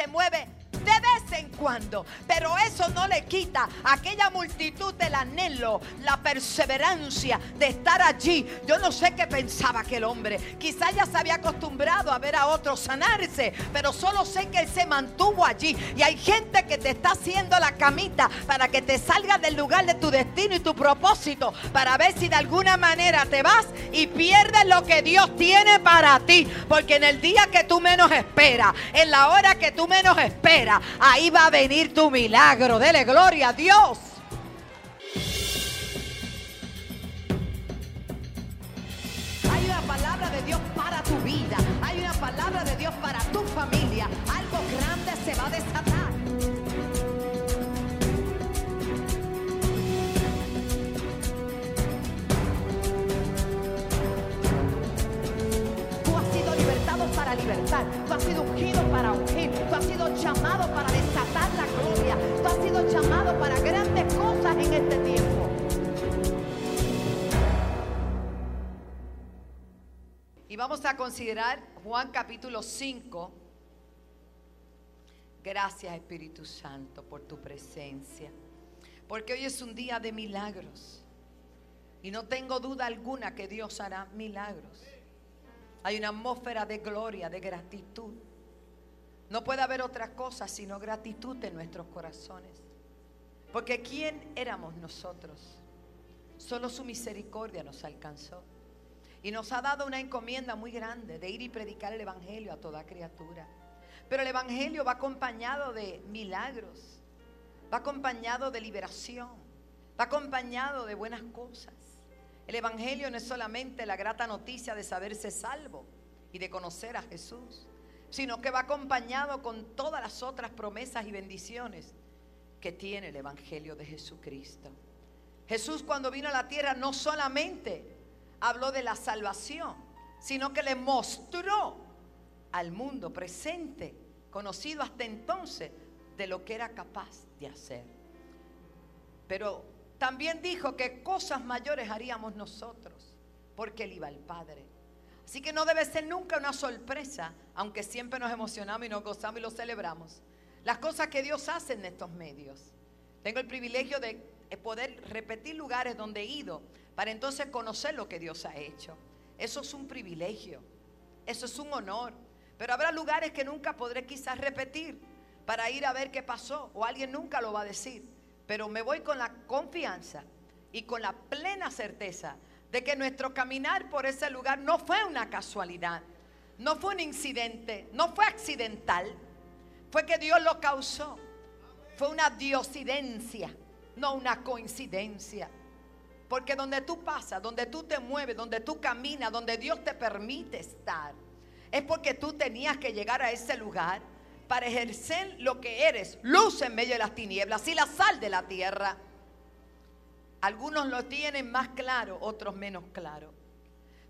se mueve cuando. Pero eso no le quita a aquella multitud el anhelo, la perseverancia de estar allí. Yo no sé qué pensaba aquel hombre. Quizá ya se había acostumbrado a ver a otros sanarse, pero solo sé que él se mantuvo allí. Y hay gente que te está haciendo la camita para que te salgas del lugar de tu destino y tu propósito, para ver si de alguna manera te vas y pierdes lo que Dios tiene para ti. Porque en el día que tú menos esperas, en la hora que tú menos esperas, ahí va a venir tu milagro. Dele gloria a Dios. Hay una palabra de Dios para tu vida. Hay una palabra de Dios para tu familia. Algo grande se va a desatar. Para libertar. Tú has sido ungido para ungir. Tú has sido llamado para desatar la gloria. Tú has sido llamado para grandes cosas en este tiempo. Y vamos a considerar Juan capítulo 5. Gracias Espíritu Santo por tu presencia. Porque hoy es un día de milagros. Y no tengo duda alguna que Dios hará milagros. Hay una atmósfera de gloria, de gratitud. No puede haber otra cosa sino gratitud en nuestros corazones. Porque ¿quién éramos nosotros? Solo su misericordia nos alcanzó. Y nos ha dado una encomienda muy grande de ir y predicar el Evangelio a toda criatura. Pero el Evangelio va acompañado de milagros, va acompañado de liberación, va acompañado de buenas cosas. El Evangelio no es solamente la grata noticia de saberse salvo y de conocer a Jesús, sino que va acompañado con todas las otras promesas y bendiciones que tiene el Evangelio de Jesucristo. Jesús cuando vino a la tierra no solamente habló de la salvación, sino que le mostró al mundo presente, conocido hasta entonces, de lo que era capaz de hacer. Pero también dijo que cosas mayores haríamos nosotros, porque él iba al Padre. Así que no debe ser nunca una sorpresa, aunque siempre nos emocionamos y nos gozamos y lo celebramos. Las cosas que Dios hace en estos medios. Tengo el privilegio de poder repetir lugares donde he ido para entonces conocer lo que Dios ha hecho. Eso es un privilegio, eso es un honor. Pero habrá lugares que nunca podré quizás repetir para ir a ver qué pasó o alguien nunca lo va a decir. Pero me voy con la confianza y con la plena certeza de que nuestro caminar por ese lugar no fue una casualidad, no fue un incidente, no fue accidental, fue que Dios lo causó. Fue una diosidencia, no una coincidencia. Porque donde tú pasas, donde tú te mueves, donde tú caminas, donde Dios te permite estar, es porque tú tenías que llegar a ese lugar para ejercer lo que eres, luz en medio de las tinieblas y la sal de la tierra. Algunos lo tienen más claro, otros menos claro.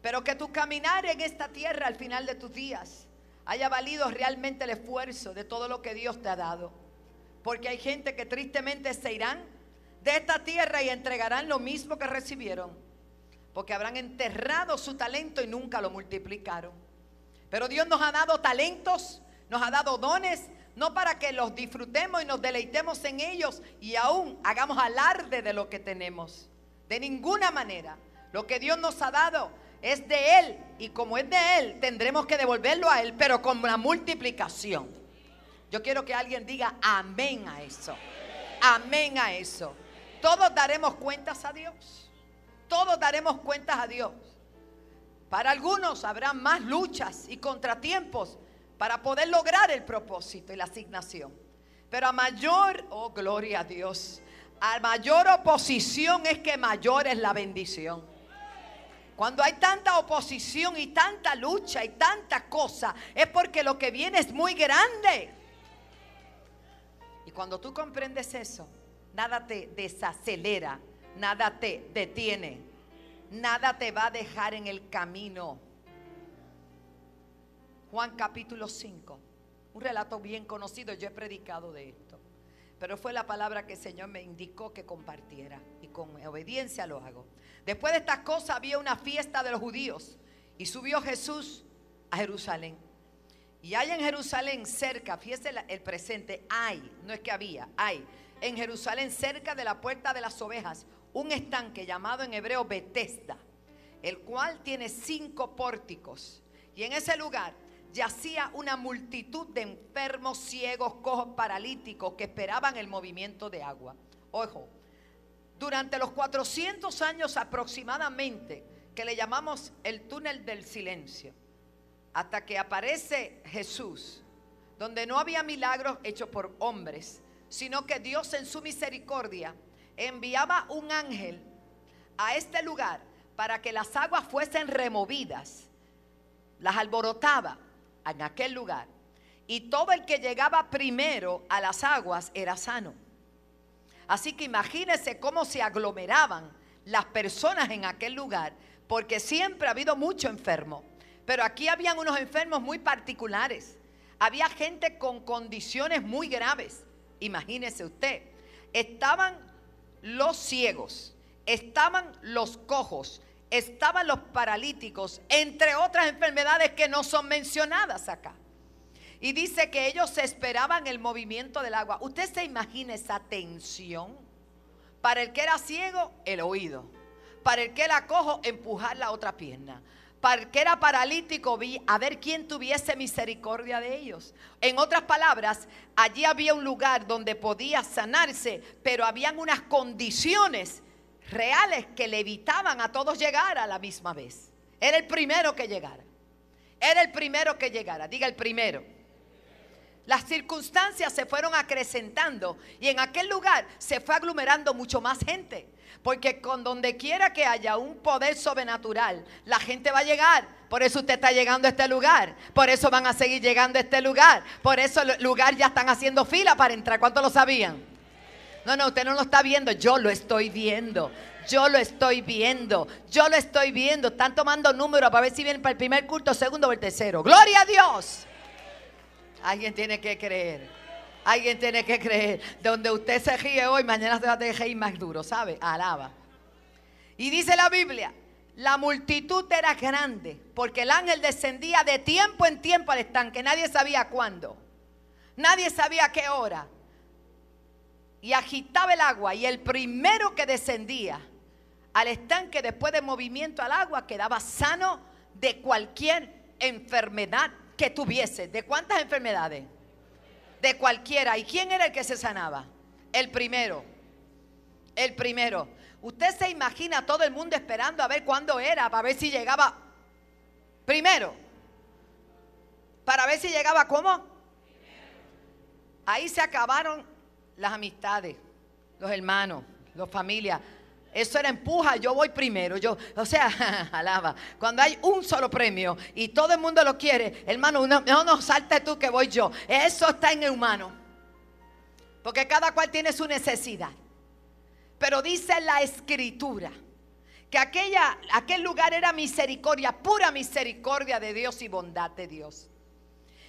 Pero que tu caminar en esta tierra al final de tus días haya valido realmente el esfuerzo de todo lo que Dios te ha dado. Porque hay gente que tristemente se irán de esta tierra y entregarán lo mismo que recibieron. Porque habrán enterrado su talento y nunca lo multiplicaron. Pero Dios nos ha dado talentos, nos ha dado dones, no para que los disfrutemos y nos deleitemos en ellos y aún hagamos alarde de lo que tenemos. De ninguna manera. Lo que Dios nos ha dado es de Él y como es de Él, tendremos que devolverlo a Él, pero con la multiplicación. Yo quiero que alguien diga amén a eso. Amén a eso. Todos daremos cuentas a Dios. Todos daremos cuentas a Dios. Para algunos habrá más luchas y contratiempos para poder lograr el propósito y la asignación. Pero a mayor, oh gloria a Dios, a mayor oposición es que mayor es la bendición. Cuando hay tanta oposición y tanta lucha y tanta cosa, es porque lo que viene es muy grande. Y cuando tú comprendes eso, nada te desacelera, nada te detiene, nada te va a dejar en el camino. Juan capítulo 5, un relato bien conocido, yo he predicado de esto, pero fue la palabra que el Señor me indicó que compartiera y con obediencia lo hago. Después de estas cosas había una fiesta de los judíos y subió Jesús a Jerusalén. Y hay en Jerusalén cerca, fíjese el presente, hay, no es que había, hay en Jerusalén cerca de la puerta de las ovejas un estanque llamado en hebreo Betesda, el cual tiene cinco pórticos. Y en ese lugar yacía una multitud de enfermos, ciegos, cojos, paralíticos que esperaban el movimiento de agua. Ojo, durante los 400 años aproximadamente, que le llamamos el túnel del silencio, hasta que aparece Jesús, donde no había milagros hechos por hombres, sino que Dios en su misericordia enviaba un ángel a este lugar para que las aguas fuesen removidas, las alborotaba en aquel lugar. Y todo el que llegaba primero a las aguas era sano. Así que imagínense cómo se aglomeraban las personas en aquel lugar, porque siempre ha habido mucho enfermo. Pero aquí habían unos enfermos muy particulares. Había gente con condiciones muy graves. Imagínese usted. Estaban los ciegos, estaban los cojos, estaban los paralíticos, entre otras enfermedades que no son mencionadas acá. Y dice que ellos esperaban el movimiento del agua. Usted se imagina esa tensión. Para el que era ciego, el oído. Para el que era cojo, empujar la otra pierna. Para el que era paralítico, vi a ver quién tuviese misericordia de ellos. En otras palabras, allí había un lugar donde podía sanarse, pero habían unas condiciones reales que le evitaban a todos llegar a la misma vez. Era el primero que llegara. Era el primero que llegara. Diga el primero. Las circunstancias se fueron acrecentando y en aquel lugar se fue aglomerando mucho más gente. Porque con donde quiera que haya un poder sobrenatural, la gente va a llegar. Por eso usted está llegando a este lugar. Por eso van a seguir llegando a este lugar. Por eso el lugar ya están haciendo fila para entrar. ¿Cuántos lo sabían? No, no, usted no lo está viendo, yo lo estoy viendo. Yo lo estoy viendo, yo lo estoy viendo. Están tomando números para ver si vienen para el primer culto, segundo o el tercero. Gloria a Dios. Alguien tiene que creer. Alguien tiene que creer. Donde usted se ríe hoy, mañana se va a ir más duro, ¿sabe? Alaba. Y dice la Biblia, la multitud era grande, porque el ángel descendía de tiempo en tiempo al estanque. Nadie sabía cuándo. Nadie sabía qué hora y agitaba el agua y el primero que descendía al estanque después de movimiento al agua quedaba sano de cualquier enfermedad que tuviese. ¿De cuántas enfermedades? De cualquiera. ¿Y quién era el que se sanaba? El primero. El primero. Usted se imagina todo el mundo esperando a ver cuándo era, para ver si llegaba primero. Para ver si llegaba cómo. Ahí se acabaron las amistades, los hermanos, las familias. Eso era empuja, yo voy primero. Yo, o sea, alaba. Cuando hay un solo premio y todo el mundo lo quiere, hermano, no, no, salte tú que voy yo. Eso está en el humano. Porque cada cual tiene su necesidad. Pero dice la escritura que aquella, aquel lugar era misericordia, pura misericordia de Dios y bondad de Dios.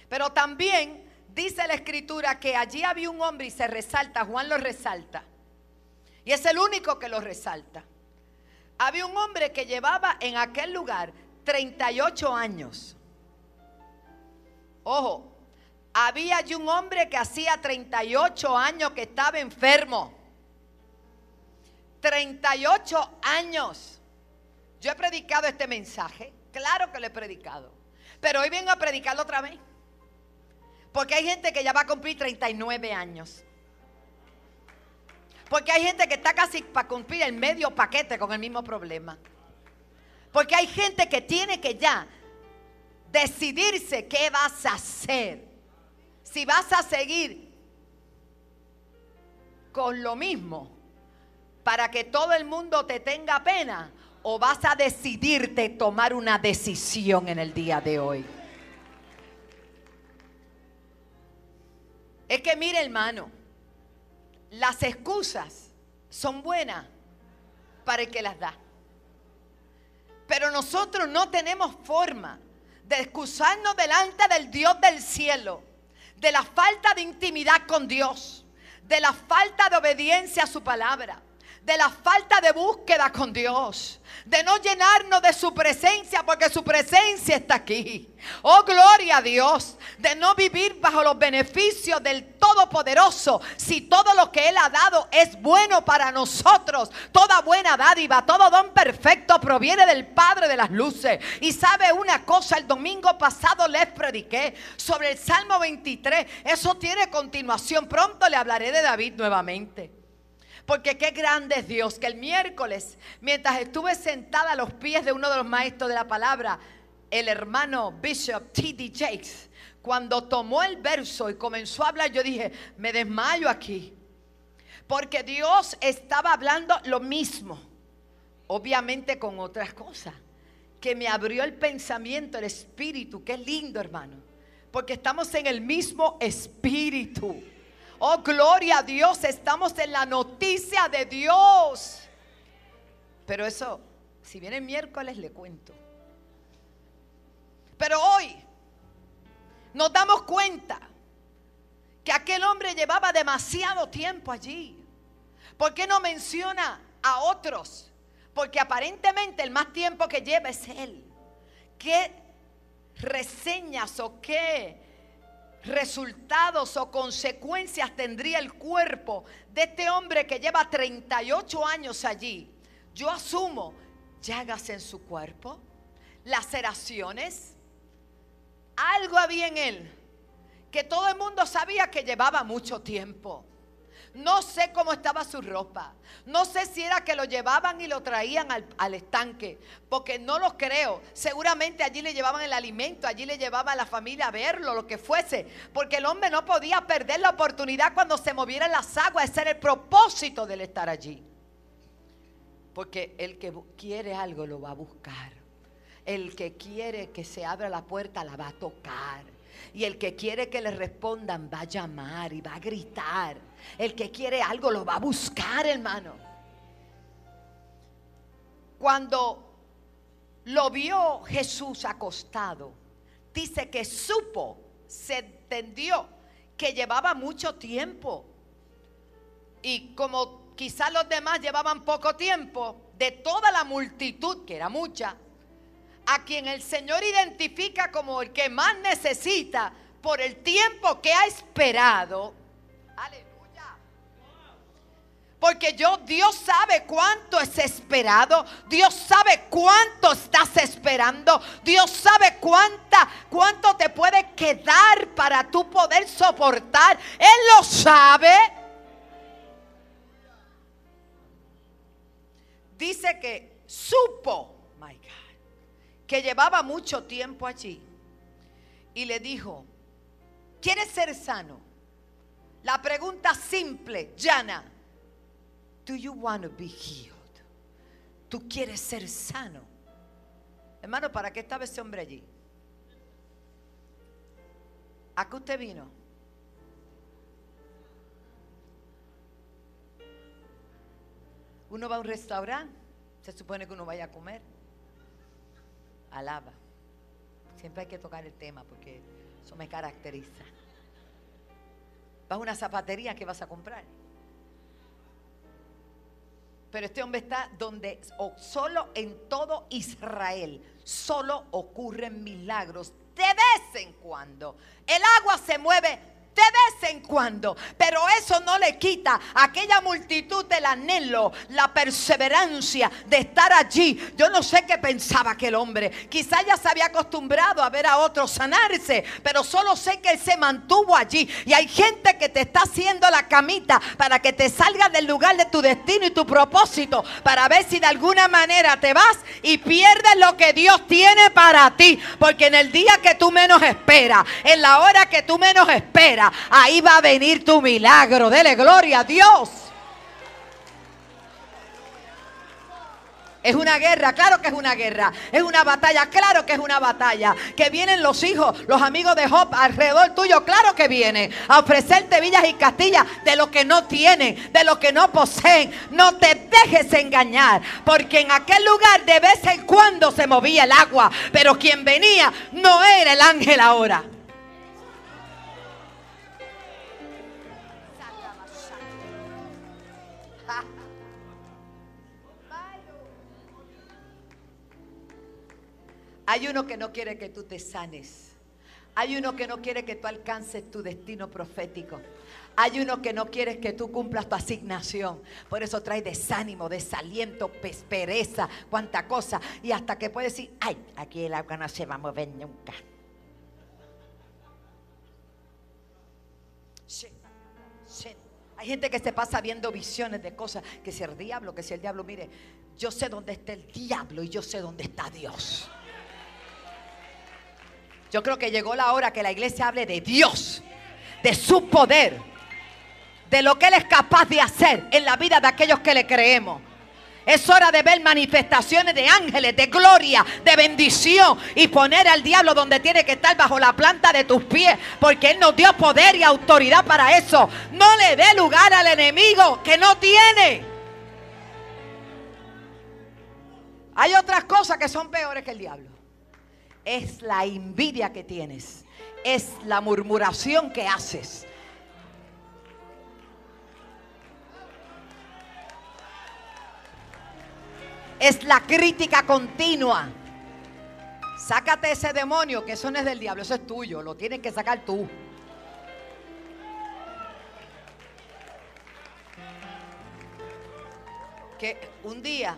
Pero también dice la escritura que allí había un hombre y se resalta, Juan lo resalta. Y es el único que lo resalta. Había un hombre que llevaba en aquel lugar 38 años. Ojo, había allí un hombre que hacía 38 años que estaba enfermo. 38 años. Yo he predicado este mensaje, claro que lo he predicado, pero hoy vengo a predicarlo otra vez. Porque hay gente que ya va a cumplir 39 años. Porque hay gente que está casi para cumplir el medio paquete con el mismo problema. Porque hay gente que tiene que ya decidirse qué vas a hacer. Si vas a seguir con lo mismo para que todo el mundo te tenga pena o vas a decidirte tomar una decisión en el día de hoy. Es que mire hermano, las excusas son buenas para el que las da. Pero nosotros no tenemos forma de excusarnos delante del Dios del cielo, de la falta de intimidad con Dios, de la falta de obediencia a su palabra, de la falta de búsqueda con Dios, de no llenarnos de su presencia porque su presencia está aquí. Oh, gloria a Dios, de no vivir bajo los beneficios del Todopoderoso, si todo lo que Él ha dado es bueno para nosotros, toda buena dádiva, todo don perfecto proviene del Padre de las Luces. Y sabe una cosa, el domingo pasado les prediqué sobre el Salmo 23, eso tiene continuación, pronto le hablaré de David nuevamente. Porque qué grande es Dios, que el miércoles, mientras estuve sentada a los pies de uno de los maestros de la palabra, el hermano Bishop T.D. Jakes, cuando tomó el verso y comenzó a hablar, yo dije, me desmayo aquí. Porque Dios estaba hablando lo mismo, obviamente con otras cosas, que me abrió el pensamiento, el espíritu, qué lindo hermano, porque estamos en el mismo espíritu. Oh, gloria a Dios, estamos en la noticia de Dios. Pero eso, si viene miércoles, le cuento. Pero hoy nos damos cuenta que aquel hombre llevaba demasiado tiempo allí. ¿Por qué no menciona a otros? Porque aparentemente el más tiempo que lleva es él. ¿Qué reseñas o qué resultados o consecuencias tendría el cuerpo de este hombre que lleva 38 años allí. Yo asumo llagas en su cuerpo, laceraciones. Algo había en él que todo el mundo sabía que llevaba mucho tiempo. No sé cómo estaba su ropa. No sé si era que lo llevaban y lo traían al, estanque. Porque no lo creo. Seguramente allí le llevaban el alimento. Allí le llevaba a la familia a verlo, lo que fuese. Porque el hombre no podía perder la oportunidad cuando se movieran las aguas. Ese era el propósito del estar allí. Porque el que quiere algo lo va a buscar. El que quiere que se abra la puerta la va a tocar. Y el que quiere que le respondan va a llamar y va a gritar. El que quiere algo lo va a buscar, hermano. Cuando lo vio Jesús acostado, dice que supo, se entendió que llevaba mucho tiempo. Y como quizás los demás llevaban poco tiempo, de toda la multitud, que era mucha, a quien el Señor identifica como el que más necesita por el tiempo que ha esperado. Aleluya. Porque yo, Dios sabe cuánto es esperado. Dios sabe cuánto estás esperando. Dios sabe cuánta, cuánto te puede quedar para tú poder soportar. Él lo sabe. Dice que supo, my God que llevaba mucho tiempo allí, y le dijo, ¿quieres ser sano? La pregunta simple, llana, ¿do you want to be healed? ¿Tú quieres ser sano? Hermano, ¿para qué estaba ese hombre allí? ¿A qué usted vino? Uno va a un restaurante, se supone que uno vaya a comer alaba. Siempre hay que tocar el tema porque eso me caracteriza. Vas a una zapatería que vas a comprar. Pero este hombre está donde solo en todo Israel solo ocurren milagros de vez en cuando. El agua se mueve de vez en cuando. Pero eso no le quita a aquella multitud el anhelo, la perseverancia de estar allí. Yo no sé qué pensaba aquel hombre. Quizá ya se había acostumbrado a ver a otros sanarse, pero solo sé que él se mantuvo allí. Y hay gente que te está haciendo la camita para que te salga del lugar de tu destino y tu propósito, para ver si de alguna manera te vas y pierdes lo que Dios tiene para ti. Porque en el día que tú menos esperas, en la hora que tú menos esperas, ahí va a venir tu milagro. Dele gloria a Dios. Es una guerra, claro que es una guerra. Es una batalla, claro que es una batalla. Que vienen los hijos, los amigos de Job alrededor tuyo, claro que vienen a ofrecerte villas y castillas de lo que no tienen, de lo que no poseen. No te dejes engañar, porque en aquel lugar de vez en cuando se movía el agua, pero quien venía no era el ángel ahora. Hay uno que no quiere que tú te sanes. Hay uno que no quiere que tú alcances tu destino profético. Hay uno que no quiere que tú cumplas tu asignación. Por eso trae desánimo, desaliento, pereza, cuánta cosa. Y hasta que puede decir, ay, aquí el agua no se va a mover nunca. Hay gente que se pasa viendo visiones de cosas, que si el diablo, que si el diablo, mire, yo sé dónde está el diablo y yo sé dónde está Dios. Yo creo que llegó la hora que la iglesia hable de Dios, de su poder, de lo que Él es capaz de hacer en la vida de aquellos que le creemos. Es hora de ver manifestaciones de ángeles, de gloria, de bendición y poner al diablo donde tiene que estar bajo la planta de tus pies, porque Él nos dio poder y autoridad para eso. No le dé lugar al enemigo que no tiene. Hay otras cosas que son peores que el diablo. Es la envidia que tienes, es la murmuración que haces es la crítica continua. Sácate ese demonio, que eso no es del diablo, eso es tuyo, lo tienes que sacar tú. Que un día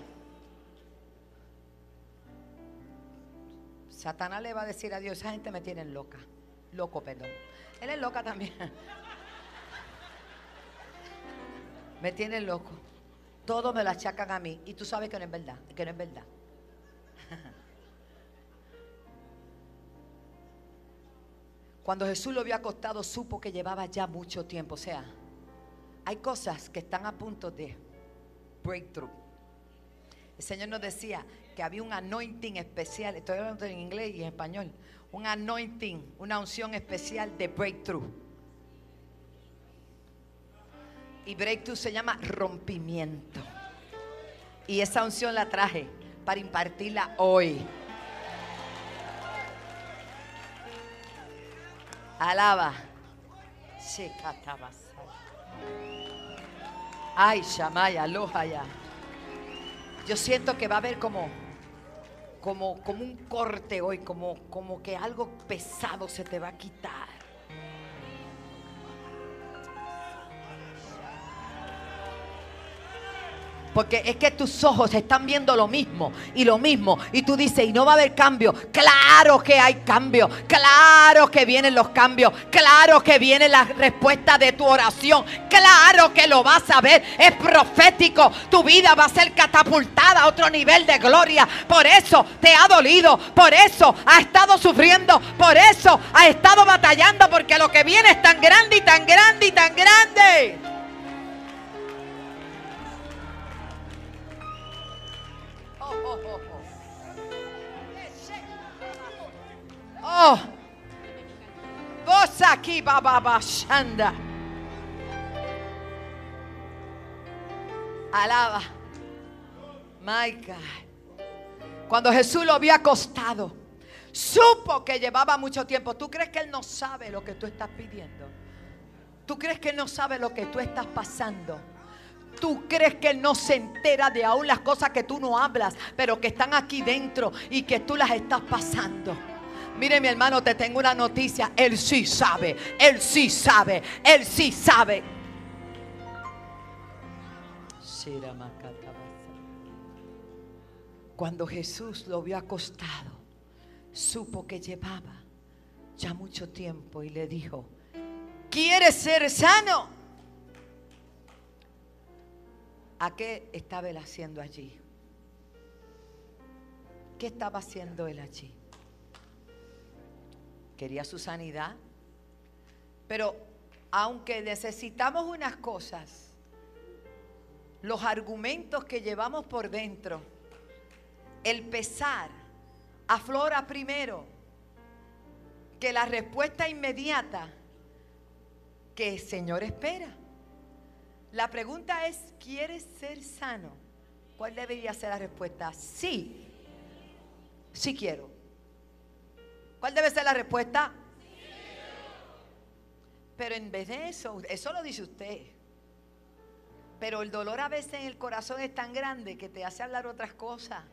Satanás le va a decir a Dios, esa gente me tiene loca, loco, perdón. Él es loca también. me tiene loco. Todo me lo achacan a mí. Y tú sabes que no es verdad. Que no es verdad. Cuando Jesús lo vio acostado, supo que llevaba ya mucho tiempo. O sea, hay cosas que están a punto de breakthrough. El Señor nos decía que había un anointing especial. Estoy hablando en inglés y en español. Un anointing, una unción especial de breakthrough. Y breakthrough se llama rompimiento. Y esa unción la traje para impartirla hoy. Alaba. Ay, Shamaya, ya. Yo siento que va a haber como, como, como un corte hoy, como, como que algo pesado se te va a quitar. Porque es que tus ojos están viendo lo mismo y lo mismo. Y tú dices, y no va a haber cambio. Claro que hay cambio. Claro que vienen los cambios. Claro que viene la respuesta de tu oración. Claro que lo vas a ver. Es profético. Tu vida va a ser catapultada a otro nivel de gloria. Por eso te ha dolido. Por eso ha estado sufriendo. Por eso ha estado batallando. Porque lo que viene es tan grande y tan grande y tan grande. Oh. Vos aquí, Baba Shanda. Alaba. My God. Cuando Jesús lo había acostado, supo que llevaba mucho tiempo. ¿Tú crees que Él no sabe lo que tú estás pidiendo? ¿Tú crees que Él no sabe lo que tú estás pasando? ¿Tú crees que Él no se entera de aún las cosas que tú no hablas, pero que están aquí dentro y que tú las estás pasando? Mire mi hermano, te tengo una noticia. Él sí sabe, él sí sabe, él sí sabe. Cuando Jesús lo vio acostado, supo que llevaba ya mucho tiempo y le dijo, ¿quieres ser sano? ¿A qué estaba él haciendo allí? ¿Qué estaba haciendo él allí? quería su sanidad. Pero aunque necesitamos unas cosas, los argumentos que llevamos por dentro, el pesar, aflora primero que la respuesta inmediata que el Señor espera. La pregunta es, ¿quieres ser sano? ¿Cuál debería ser la respuesta? Sí, sí quiero. ¿Cuál debe ser la respuesta? Pero en vez de eso, eso lo dice usted. Pero el dolor a veces en el corazón es tan grande que te hace hablar otras cosas.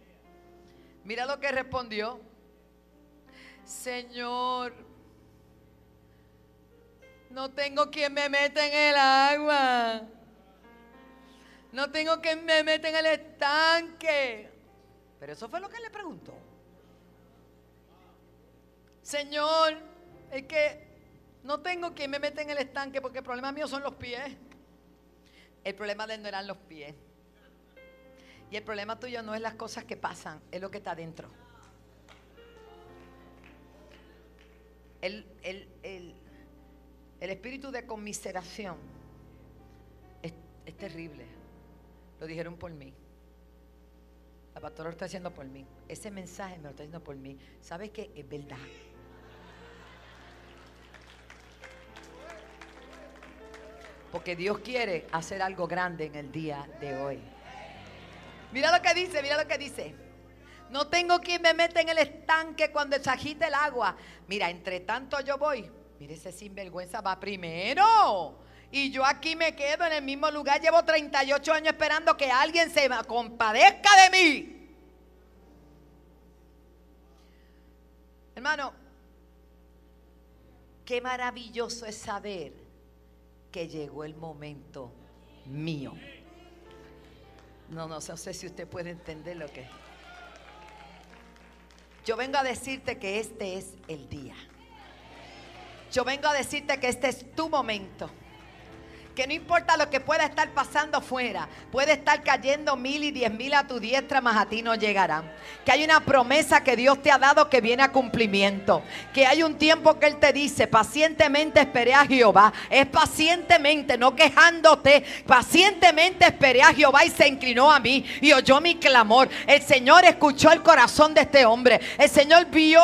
Mira lo que respondió. Señor, no tengo quien me meta en el agua. No tengo quien me meta en el estanque. Pero eso fue lo que le preguntó. Señor, es que no tengo quien me meta en el estanque porque el problema mío son los pies. El problema de él no eran los pies. Y el problema tuyo no es las cosas que pasan, es lo que está dentro. El, espíritu de conmiseración es, terrible. Lo dijeron por mí. La pastora lo está diciendo por mí. Ese mensaje me lo está diciendo por mí. ¿Sabes qué? Es verdad. Porque Dios quiere hacer algo grande en el día de hoy. Mira lo que dice, mira lo que dice. No tengo quien me meta en el estanque cuando se agite el agua. Mira, entre tanto yo voy. Mire, ese sinvergüenza va primero. Y yo aquí me quedo en el mismo lugar. Llevo 38 años esperando que alguien se compadezca de mí. Hermano, qué maravilloso es saber que llegó el momento mío. No, no, sé si usted puede entender lo que Yo vengo a decirte que este es el día. Yo vengo a decirte que este es tu momento que no importa lo que pueda estar pasando afuera, puede estar cayendo mil y diez mil a tu diestra, más a ti no llegarán. Que hay una promesa que Dios te ha dado que viene a cumplimiento. Que hay un tiempo que Él te dice, pacientemente esperé a Jehová. Es pacientemente, no quejándote. Pacientemente esperé a Jehová y se inclinó a mí y oyó mi clamor. El Señor escuchó el corazón de este hombre. El Señor vio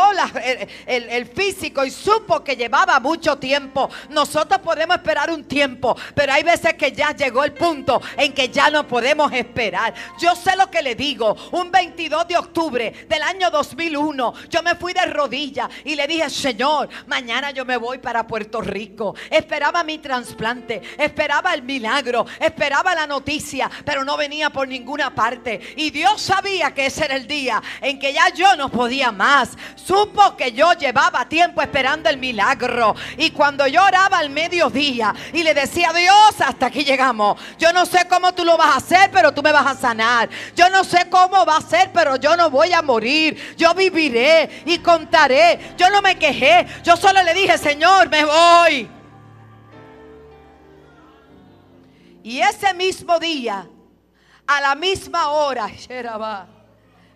el físico y supo que llevaba mucho tiempo. Nosotros podemos esperar un tiempo pero hay veces que ya llegó el punto en que ya no podemos esperar. Yo sé lo que le digo. Un 22 de octubre del año 2001, yo me fui de rodillas y le dije, Señor, mañana yo me voy para Puerto Rico. Esperaba mi trasplante, esperaba el milagro, esperaba la noticia, pero no venía por ninguna parte. Y Dios sabía que ese era el día en que ya yo no podía más. Supo que yo llevaba tiempo esperando el milagro. Y cuando yo oraba al mediodía y le decía, Dios, Dios, hasta aquí llegamos. Yo no sé cómo tú lo vas a hacer, pero tú me vas a sanar. Yo no sé cómo va a ser, pero yo no voy a morir. Yo viviré y contaré. Yo no me quejé. Yo solo le dije, Señor, me voy. Y ese mismo día, a la misma hora,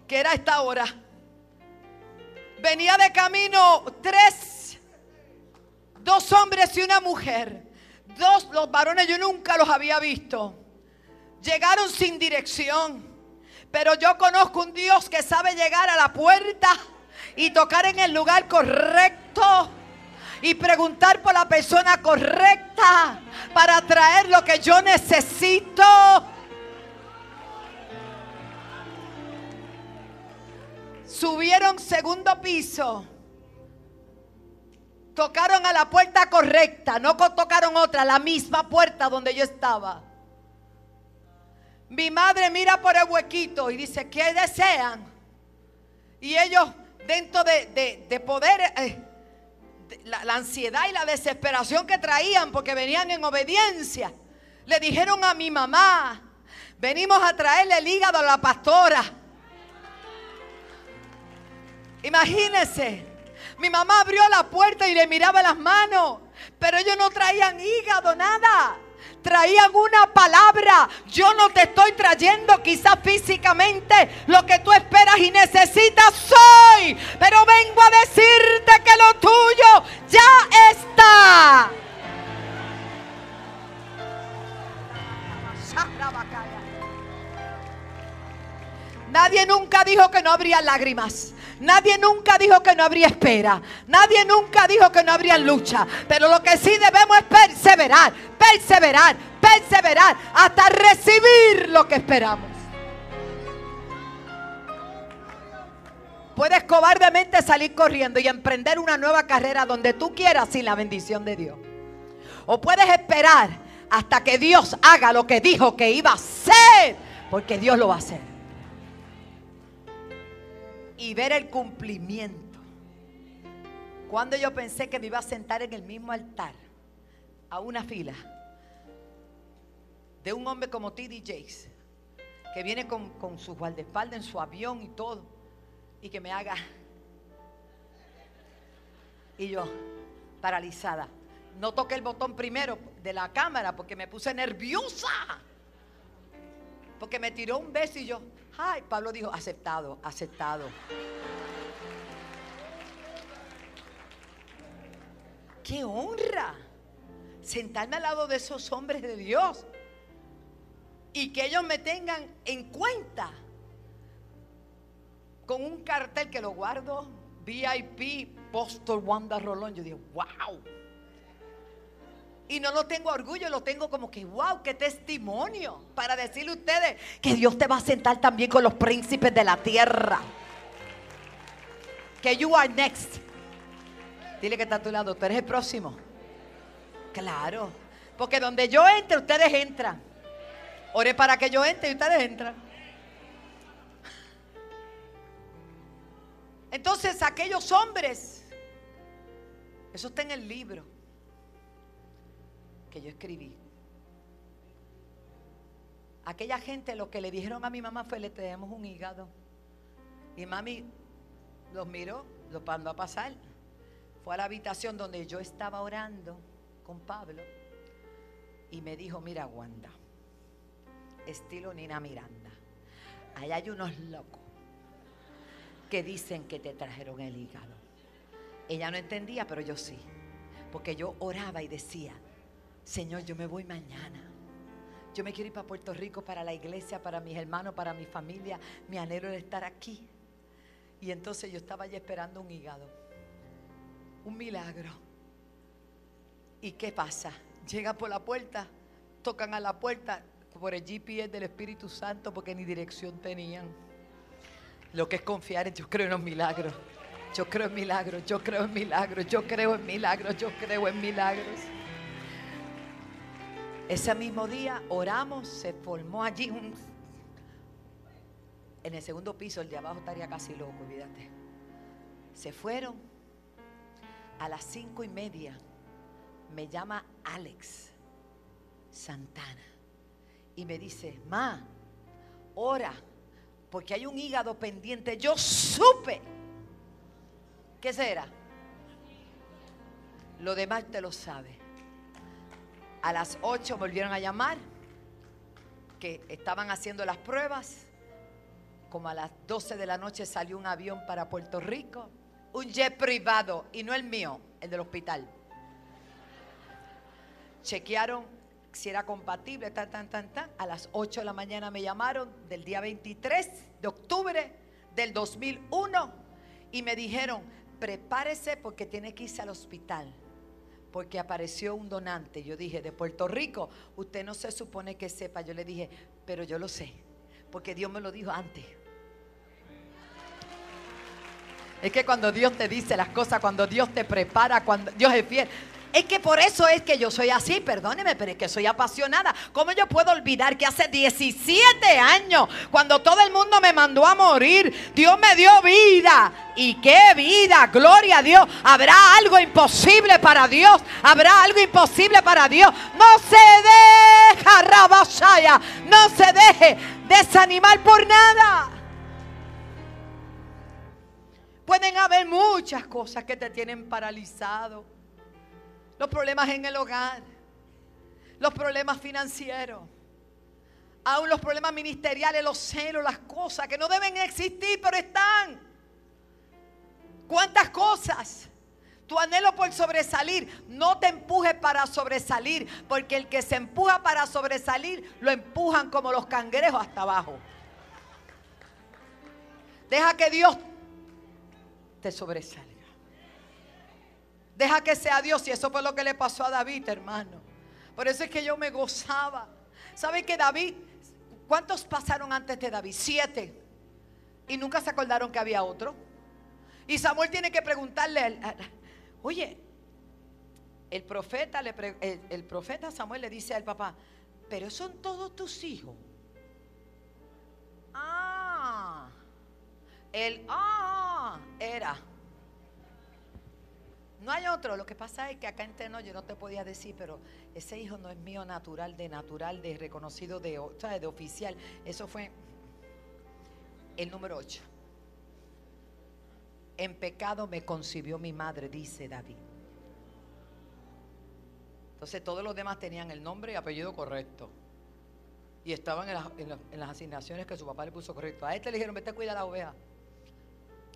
que era esta hora, venía de camino tres, dos hombres y una mujer Dos, los varones yo nunca los había visto. Llegaron sin dirección. Pero yo conozco un Dios que sabe llegar a la puerta y tocar en el lugar correcto y preguntar por la persona correcta para traer lo que yo necesito. Subieron segundo piso Tocaron a la puerta correcta, no tocaron otra, la misma puerta donde yo estaba. Mi madre mira por el huequito y dice, ¿qué desean? Y ellos, dentro de, poder, eh, la ansiedad y la desesperación que traían, porque venían en obediencia, le dijeron a mi mamá, venimos a traerle el hígado a la pastora. Imagínense. Mi mamá abrió la puerta y le miraba las manos, pero ellos no traían hígado, nada. Traían una palabra. Yo no te estoy trayendo quizás físicamente lo que tú esperas y necesitas soy. Pero vengo a decirte que lo tuyo ya está. Nadie nunca dijo que no habría lágrimas. Nadie nunca dijo que no habría espera. Nadie nunca dijo que no habría lucha. Pero lo que sí debemos es perseverar, perseverar, perseverar hasta recibir lo que esperamos. Puedes cobardemente salir corriendo y emprender una nueva carrera donde tú quieras sin la bendición de Dios. O puedes esperar hasta que Dios haga lo que dijo que iba a hacer, porque Dios lo va a hacer y ver el cumplimiento. Cuando yo pensé que me iba a sentar en el mismo altar, a una fila, de un hombre como T.D. Jakes, que viene con, con su guardaespaldas en su avión y todo, y que me haga. Y yo, paralizada. No toqué el botón primero de la cámara porque me puse nerviosa. Porque me tiró un beso y yo, ay, Pablo dijo, aceptado, aceptado. ¡Qué honra! Sentarme al lado de esos hombres de Dios y que ellos me tengan en cuenta con un cartel que lo guardo, VIP, Postor Wanda Rolón. Yo digo, wow. Y no lo tengo orgullo, lo tengo como que, wow, qué testimonio. Para decirle a ustedes que Dios te va a sentar también con los príncipes de la tierra. Que you are next. Dile que está a tu lado, tú eres el próximo. Claro. Porque donde yo entre, ustedes entran. Ore para que yo entre y ustedes entran. Entonces aquellos hombres, eso está en el libro que yo escribí. Aquella gente lo que le dijeron a mi mamá fue le tenemos un hígado. Y mami los miró, los mandó a pasar. Fue a la habitación donde yo estaba orando con Pablo y me dijo, mira Wanda, estilo Nina Miranda. Allá hay unos locos que dicen que te trajeron el hígado. Ella no entendía, pero yo sí. Porque yo oraba y decía, Señor, yo me voy mañana. Yo me quiero ir para Puerto Rico, para la iglesia, para mis hermanos, para mi familia. Mi anhelo es estar aquí. Y entonces yo estaba allí esperando un hígado. Un milagro. ¿Y qué pasa? Llega por la puerta, tocan a la puerta, por el GPS del Espíritu Santo porque ni dirección tenían. Lo que es confiar, yo creo en los milagros. Yo creo en milagros, yo creo en milagros, yo creo en milagros, yo creo en milagros. Ese mismo día oramos, se formó allí un... En el segundo piso, el de abajo estaría casi loco, olvídate. Se fueron. A las cinco y media me llama Alex Santana y me dice, ma, ora, porque hay un hígado pendiente. Yo supe. ¿Qué será? Lo demás te lo sabe. A las 8 volvieron a llamar, que estaban haciendo las pruebas. Como a las 12 de la noche salió un avión para Puerto Rico, un jet privado, y no el mío, el del hospital. Chequearon si era compatible, tan, tan, tan, tan. A las 8 de la mañana me llamaron del día 23 de octubre del 2001 y me dijeron, prepárese porque tiene que irse al hospital. Porque apareció un donante. Yo dije, de Puerto Rico, usted no se supone que sepa. Yo le dije, pero yo lo sé. Porque Dios me lo dijo antes. Es que cuando Dios te dice las cosas, cuando Dios te prepara, cuando Dios es fiel. Es que por eso es que yo soy así, perdóneme, pero es que soy apasionada. ¿Cómo yo puedo olvidar que hace 17 años, cuando todo el mundo me mandó a morir, Dios me dio vida? ¿Y qué vida? Gloria a Dios. ¿Habrá algo imposible para Dios? ¿Habrá algo imposible para Dios? No se deja, Rabashaya, no se deje desanimar por nada. Pueden haber muchas cosas que te tienen paralizado los problemas en el hogar, los problemas financieros, aún los problemas ministeriales, los celos, las cosas que no deben existir, pero están. ¿Cuántas cosas? Tu anhelo por sobresalir, no te empuje para sobresalir, porque el que se empuja para sobresalir, lo empujan como los cangrejos hasta abajo. Deja que Dios te sobresalga. Deja que sea Dios. Y eso fue lo que le pasó a David, hermano. Por eso es que yo me gozaba. ¿Sabe que David, cuántos pasaron antes de David? Siete. Y nunca se acordaron que había otro. Y Samuel tiene que preguntarle, oye, el profeta, le el, profeta Samuel le dice al papá, pero son todos tus hijos. Ah, el ah era No hay otro. Lo que pasa es que acá en no yo no te podía decir, pero ese hijo no es mío natural, de natural, de reconocido, de, oficial. Eso fue el número 8. En pecado me concibió mi madre, dice David. Entonces todos los demás tenían el nombre y apellido correcto. Y estaban en, las asignaciones que su papá le puso correcto. A este le dijeron, vete a cuidar la oveja.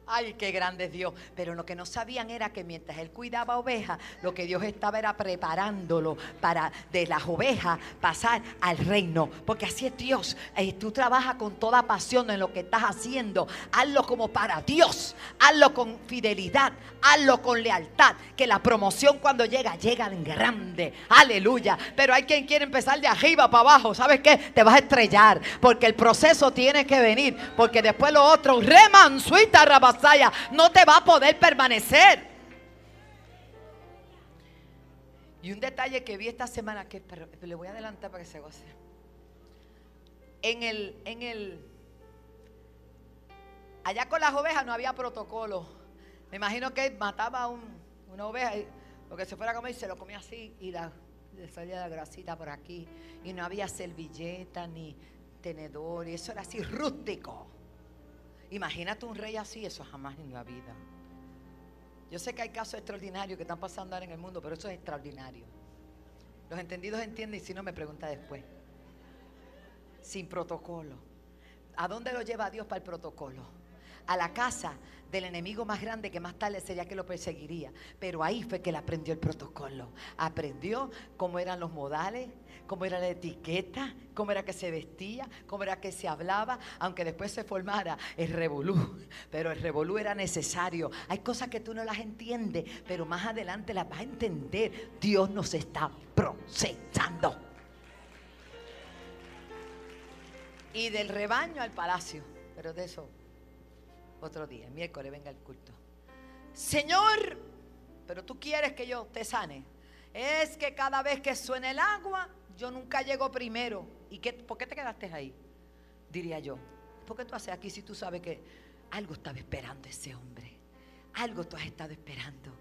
Ay, qué grande es Dios. Pero lo que no sabían era que mientras él cuidaba ovejas, lo que Dios estaba era preparándolo para de las ovejas pasar al reino. Porque así es Dios. Eh, tú trabajas con toda pasión en lo que estás haciendo. Hazlo como para Dios. Hazlo con fidelidad. Hazlo con lealtad. Que la promoción cuando llega, llega en grande. Aleluya. Pero hay quien quiere empezar de arriba para abajo. ¿Sabes qué? Te vas a estrellar. Porque el proceso tiene que venir. Porque después lo otro, remansuita rabas no te va a poder permanecer. Y un detalle que vi esta semana, que le voy a adelantar para que se goce. En el, en el, allá con las ovejas no había protocolo. Me imagino que mataba una oveja y lo que se fuera a comer se lo comía así y la, le salía la grasita por aquí. Y no había servilleta ni tenedor y eso era así rústico. Imagínate un rey así, eso jamás en la vida. Yo sé que hay casos extraordinarios que están pasando ahora en el mundo, pero eso es extraordinario. Los entendidos entienden y si no me pregunta después. Sin protocolo. ¿A dónde lo lleva Dios para el protocolo? A la casa del enemigo más grande que más tarde sería que lo perseguiría. Pero ahí fue que él aprendió el protocolo. Aprendió cómo eran los modales, cómo era la etiqueta, cómo era que se vestía, cómo era que se hablaba, aunque después se formara el revolú. Pero el revolú era necesario. Hay cosas que tú no las entiendes, pero más adelante las vas a entender. Dios nos está procesando. Y del rebaño al palacio. Pero de eso otro día, miércoles venga el culto. Señor, pero tú quieres que yo te sane. Es que cada vez que suene el agua, yo nunca llego primero. ¿Y qué, por qué te quedaste ahí? Diría yo. ¿Por qué tú haces aquí si tú sabes que algo estaba esperando ese hombre? Algo tú has estado esperando.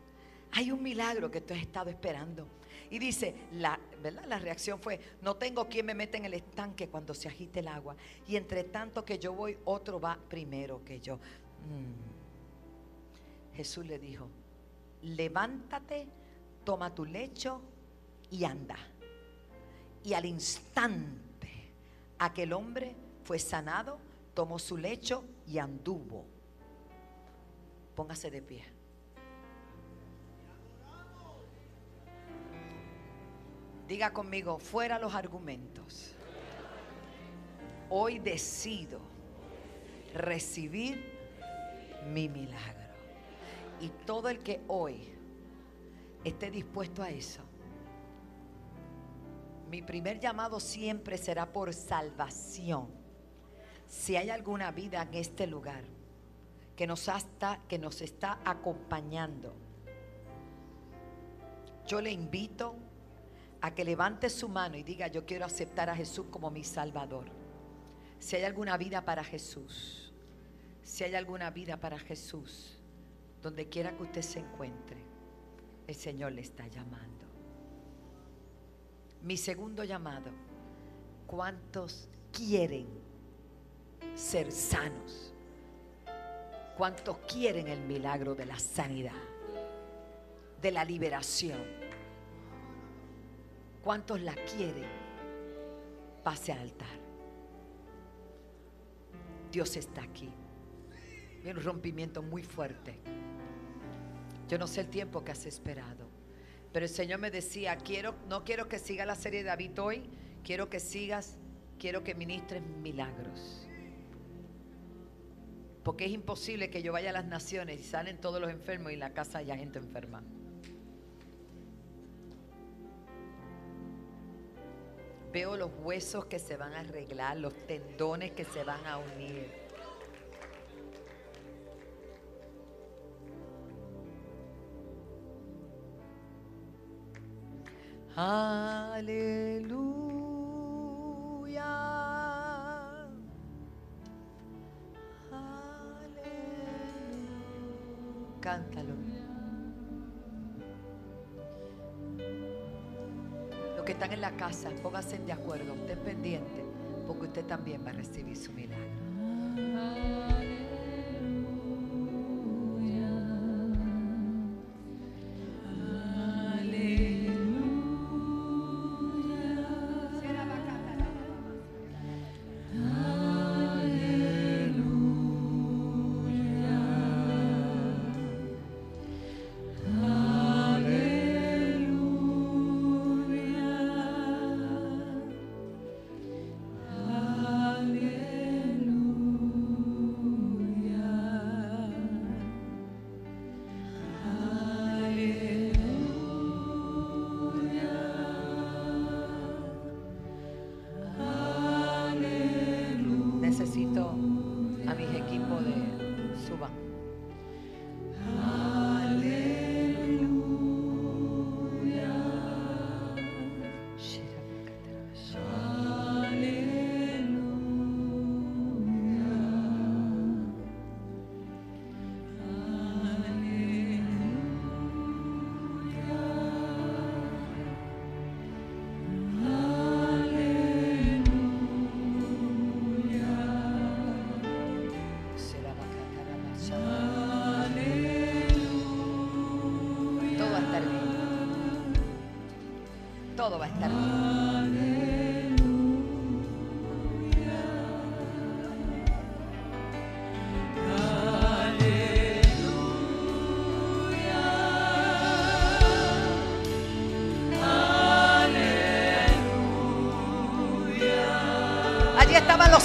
Hay un milagro que tú has estado esperando. Y dice, la, ¿verdad? la reacción fue, no tengo quien me meta en el estanque cuando se agite el agua. Y entre tanto que yo voy, otro va primero que yo. Mm. Jesús le dijo, levántate, toma tu lecho y anda. Y al instante aquel hombre fue sanado, tomó su lecho y anduvo. Póngase de pie. Diga conmigo, fuera los argumentos. Hoy decido recibir mi milagro. Y todo el que hoy esté dispuesto a eso, mi primer llamado siempre será por salvación. Si hay alguna vida en este lugar que nos, hasta, que nos está acompañando, yo le invito a que levante su mano y diga, yo quiero aceptar a Jesús como mi Salvador. Si hay alguna vida para Jesús si hay alguna vida para Jesús, donde quiera que usted se encuentre, el Señor le está llamando. Mi segundo llamado, ¿cuántos quieren ser sanos? ¿Cuántos quieren el milagro de la sanidad, de la liberación? ¿Cuántos la quieren? Pase al altar. Dios está aquí un rompimiento muy fuerte. Yo no sé el tiempo que has esperado, pero el Señor me decía, quiero, no quiero que siga la serie de David hoy, quiero que sigas, quiero que ministres milagros. Porque es imposible que yo vaya a las naciones y salen todos los enfermos y en la casa haya gente enferma. Veo los huesos que se van a arreglar, los tendones que se van a unir. Aleluya. Aleluya. Cántalo. Los que están en la casa, pónganse de acuerdo, estén pendientes, porque usted también va a recibir su milagro.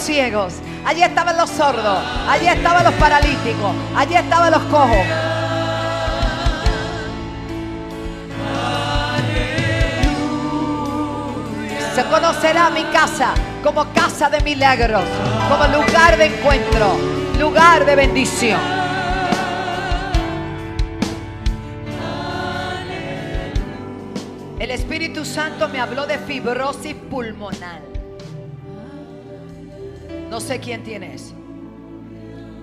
Ciegos, allí estaban los sordos, allí estaban los paralíticos, allí estaban los cojos. Se conocerá mi casa como casa de milagros, como lugar de encuentro, lugar de bendición. El Espíritu Santo me habló de fibrosis pulmonar. No sé quién tiene eso,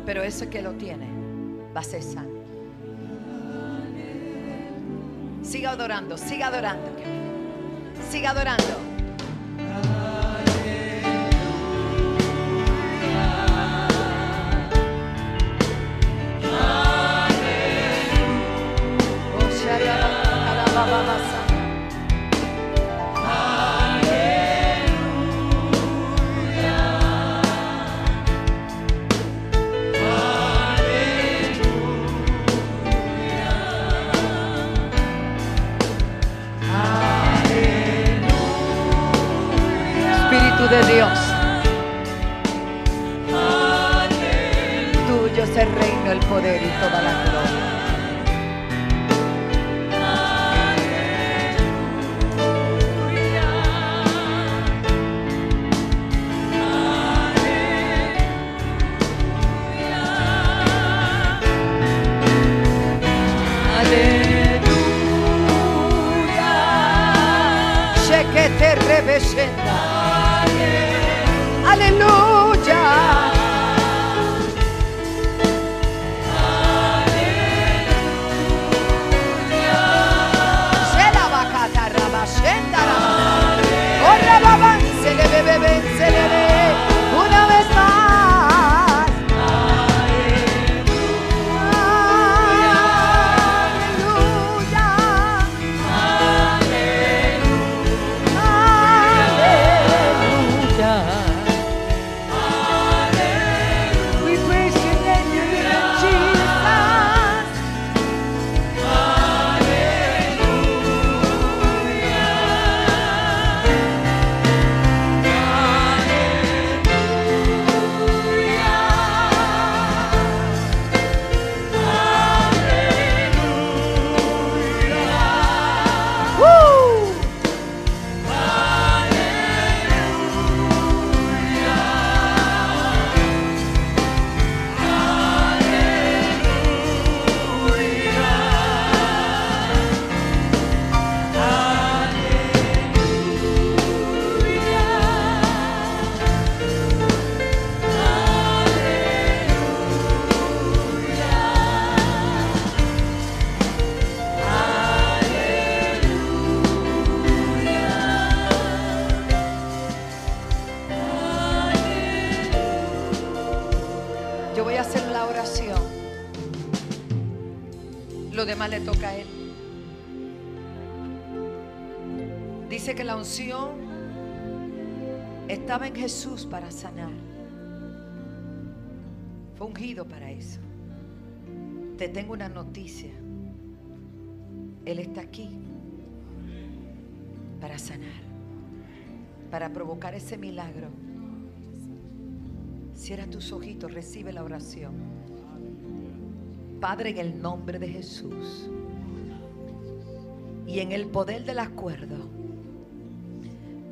pero ese que lo tiene va a ser sano. Siga adorando, siga adorando. Siga adorando. Es el reino, el poder y toda la gloria. Aleluya. Aleluya. Estaba en Jesús para sanar. Fue ungido para eso. Te tengo una noticia. Él está aquí para sanar, para provocar ese milagro. Cierra tus ojitos, recibe la oración. Padre, en el nombre de Jesús y en el poder del acuerdo,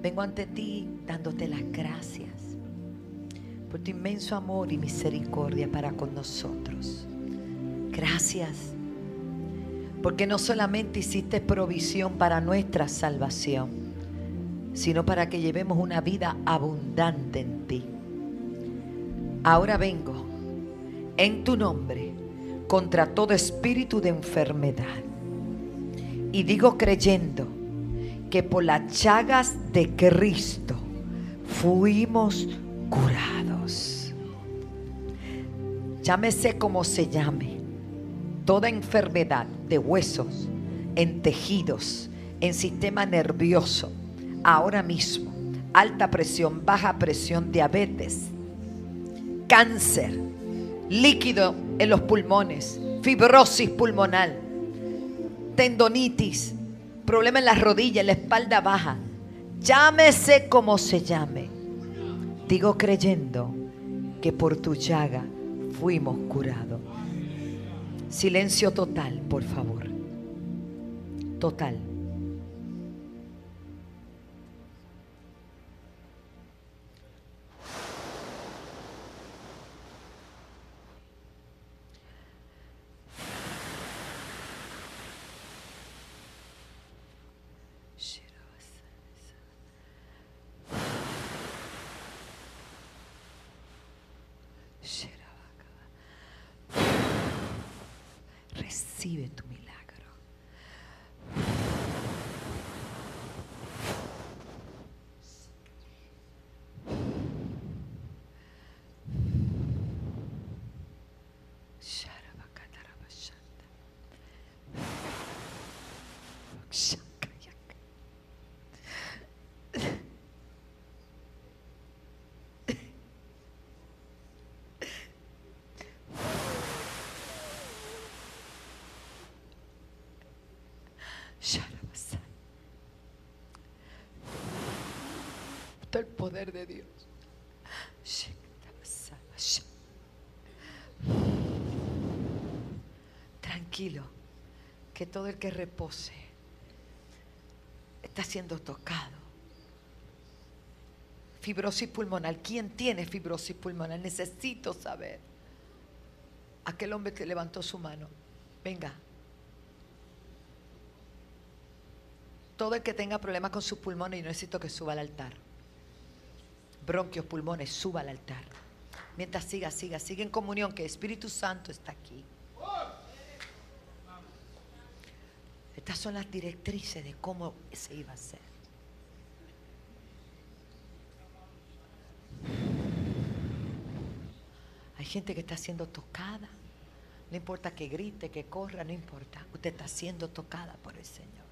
vengo ante ti dándote las gracias por tu inmenso amor y misericordia para con nosotros. Gracias porque no solamente hiciste provisión para nuestra salvación, sino para que llevemos una vida abundante en ti. Ahora vengo en tu nombre contra todo espíritu de enfermedad. Y digo creyendo que por las chagas de Cristo fuimos curados. Llámese como se llame. Toda enfermedad de huesos, en tejidos, en sistema nervioso, ahora mismo, alta presión, baja presión, diabetes, cáncer, líquido en los pulmones, fibrosis pulmonar, tendonitis, problema en las rodillas, en la espalda baja. Llámese como se llame. Digo creyendo que por tu llaga fuimos curados. Silencio total, por favor. Total. Recibe tu milagro. Sharabakatarabashanda. Shakayaka. Sharabasa. Todo el de Dios. Tranquilo, que todo el que repose está siendo tocado. Fibrosis pulmonar. ¿Quién tiene fibrosis pulmonar? Necesito saber. Aquel hombre que levantó su mano. Venga. Todo el que tenga problemas con sus pulmones, yo necesito que suba al altar. Bronquios, pulmones, suba al altar. Mientras siga, siga, siga en comunión, que el Espíritu Santo está aquí. Estas son las directrices de cómo se iba a hacer. Hay gente que está siendo tocada. No importa que grite, que corra, no importa. Usted está siendo tocada por el Señor.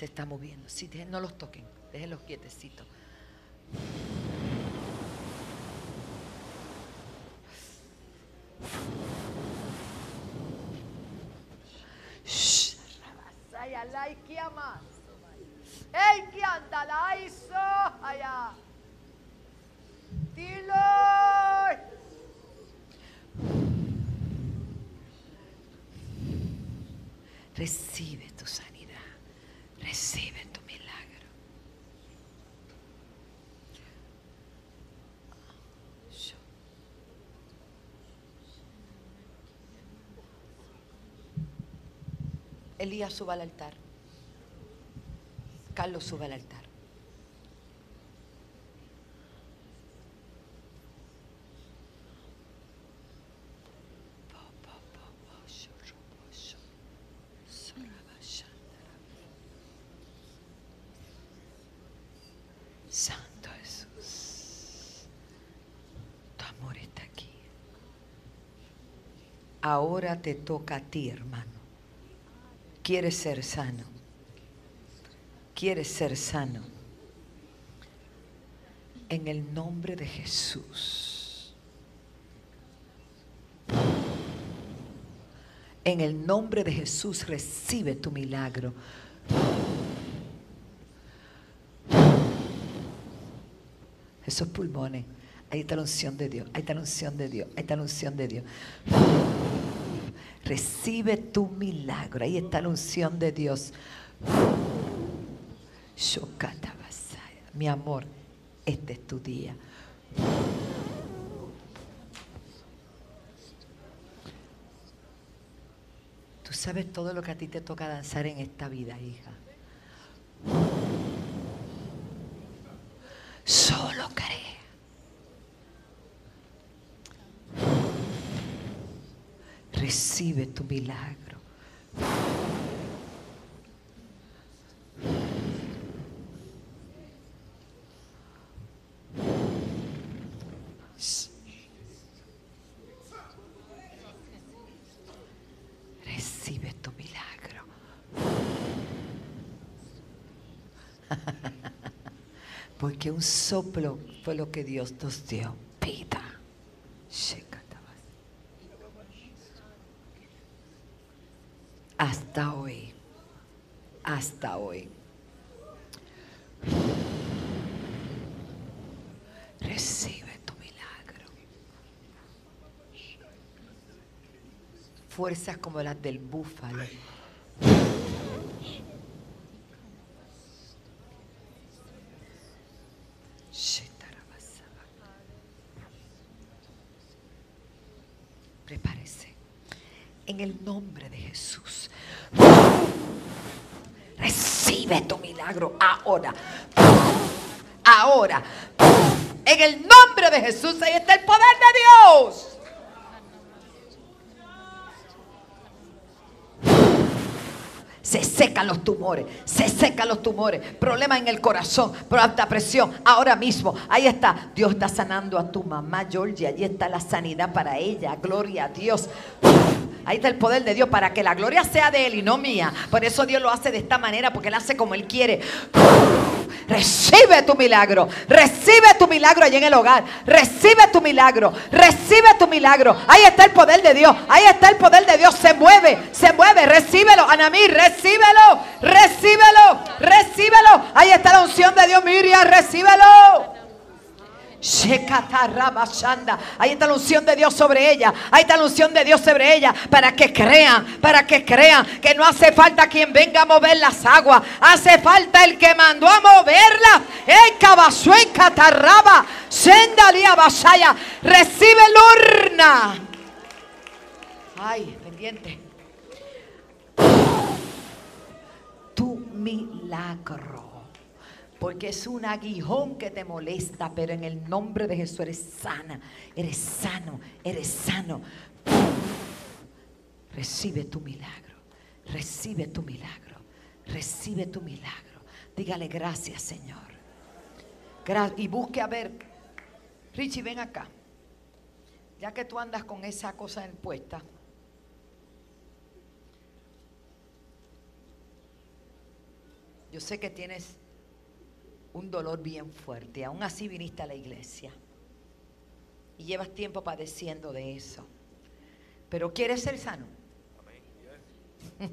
Se está moviendo. Sí, no los toquen. Déjenlos quietecitos. Elías suba al altar. Carlos suba al altar. Santo Jesús, tu amor está aquí. Ahora te toca a ti, hermano. ¿Quieres ser sano? ¿Quieres ser sano? En el nombre de Jesús. En el nombre de Jesús recibe tu milagro. Esos pulmones. Ahí está la unción de Dios. Ahí está la unción de Dios. Ahí está la unción de Dios. Recibe tu milagro. Ahí está la unción de Dios. Mi amor, este es tu día. Tú sabes todo lo que a ti te toca danzar en esta vida, hija. Solo cree. Recibe tu milagro. Recibe tu milagro. Porque un soplo fue lo que Dios nos dio. Pida. Hasta hoy. Hasta hoy. Recibe tu milagro. Fuerzas como las del búfalo. Prepárese. En el nombre de Jesús. Recibe tu milagro ahora. Ahora. En el nombre de Jesús. Ahí está el poder de Dios. Se secan los tumores, se secan los tumores, problemas en el corazón, alta presión. Ahora mismo, ahí está. Dios está sanando a tu mamá, Georgia. Allí está la sanidad para ella. Gloria a Dios. Ahí está el poder de Dios para que la gloria sea de Él y no mía. Por eso Dios lo hace de esta manera, porque Él hace como Él quiere. Recibe tu milagro. Recibe tu milagro allí en el hogar. Recibe tu milagro. Recibe tu milagro. Ahí está el poder de Dios. Ahí está el poder de Dios. Se mueve. Se mueve. Recíbelo. Anamí, recíbelo. Recíbelo. Recíbelo. Ahí está la unción de Dios. Miriam, recíbelo. Ahí está la unción de Dios sobre ella. Ahí está unción de Dios sobre ella. Para que crean, para que crean que no hace falta quien venga a mover las aguas. Hace falta el que mandó a moverla. El cabazú en catarraba. Sendalia basaya. Recibe el urna. Ay, pendiente. Tu milagro porque es un aguijón que te molesta, pero en el nombre de Jesús eres sana, eres sano, eres sano. Recibe tu milagro, recibe tu milagro, recibe tu milagro. Dígale gracias, Señor. y busque a ver, Richie, ven acá. Ya que tú andas con esa cosa en puesta. Yo sé que tienes un dolor bien fuerte. Aún así viniste a la iglesia. Y llevas tiempo padeciendo de eso. Pero quieres ser sano.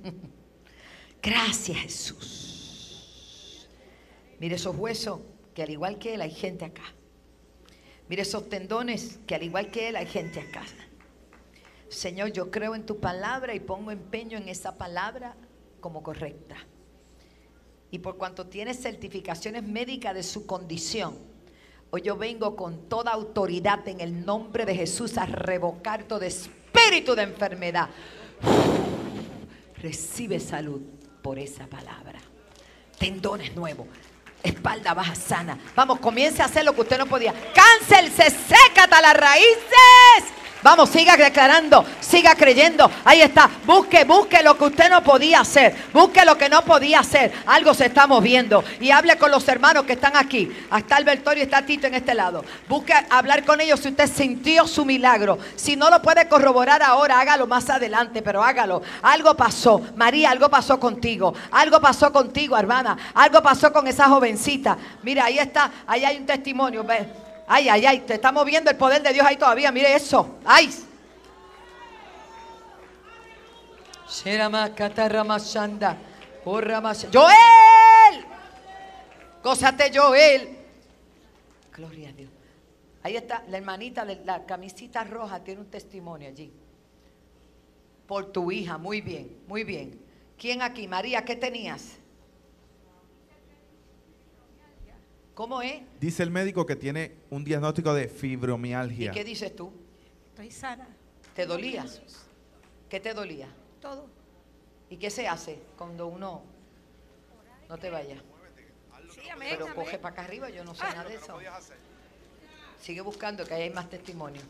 Gracias Jesús. Mire esos huesos que al igual que él hay gente acá. Mire esos tendones que al igual que él hay gente acá. Señor, yo creo en tu palabra y pongo empeño en esa palabra como correcta y por cuanto tiene certificaciones médicas de su condición, hoy yo vengo con toda autoridad en el nombre de Jesús a revocar todo espíritu de enfermedad. Recibe salud por esa palabra. Tendones nuevos, espalda baja sana. Vamos, comience a hacer lo que usted no podía. Cáncer se seca hasta las raíces. Vamos, siga declarando, siga creyendo. Ahí está. Busque, busque lo que usted no podía hacer. Busque lo que no podía hacer. Algo se está moviendo. Y hable con los hermanos que están aquí. Está Albertorio está Tito en este lado. Busque hablar con ellos si usted sintió su milagro. Si no lo puede corroborar ahora, hágalo más adelante, pero hágalo. Algo pasó. María, algo pasó contigo. Algo pasó contigo, hermana. Algo pasó con esa jovencita. Mira, ahí está. Ahí hay un testimonio. Ve. Ay, ay, ay. Te está moviendo el poder de Dios ahí todavía. Mire eso. Ay. Joel. Gózate, Joel. Gloria a Dios. Ahí está la hermanita de la camisita roja. Tiene un testimonio allí. Por tu hija. Muy bien, muy bien. ¿Quién aquí? María, ¿qué tenías? ¿Cómo es? Dice el médico que tiene un diagnóstico de ¿Y fibromialgia. qué dices tú? Estoy sana. ¿Te dolía? ¿Qué te dolía? Todo. ¿Y qué se hace cuando uno no te vaya? Sí, amén. Pero amén. coge para acá arriba, yo no sé nada de eso. Sigue buscando que ahí hay más testimonio.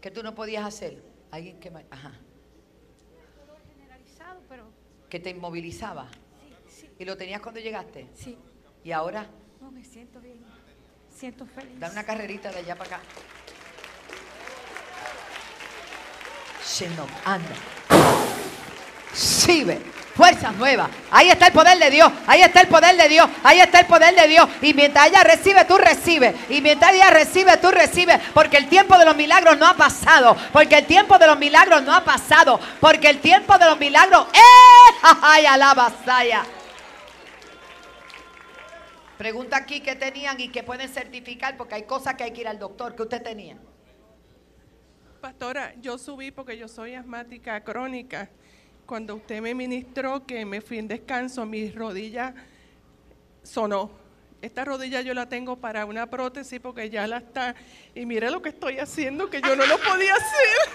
¿Qué tú no podías hacer? Alguien que ajá, Dolor generalizado, pero que te inmovilizaba y lo tenías cuando llegaste sí. y ahora No, me siento bien. Siento feliz. da una carrerita de allá para acá. Shenok, anda. Sibe. Fuerzas nuevas. Ahí está el poder de Dios. Ahí está el poder de Dios. Ahí está el poder de Dios. Y mientras ella recibe, tú recibes. Y mientras ella recibe, tú recibes. Porque el tiempo de los milagros no ha pasado. Porque el tiempo de los milagros no ha pasado. Porque el tiempo de los milagros. ¡Eh! ¡Ay! Pregunta aquí qué tenían y qué pueden certificar. Porque hay cosas que hay que ir al doctor. ¿Qué usted tenía? Pastora, yo subí porque yo soy asmática crónica. Cuando usted me ministró que me fui en descanso, mi rodilla sonó. Esta rodilla yo la tengo para una prótesis porque ya la está. Y mire lo que estoy haciendo, que yo no lo podía hacer.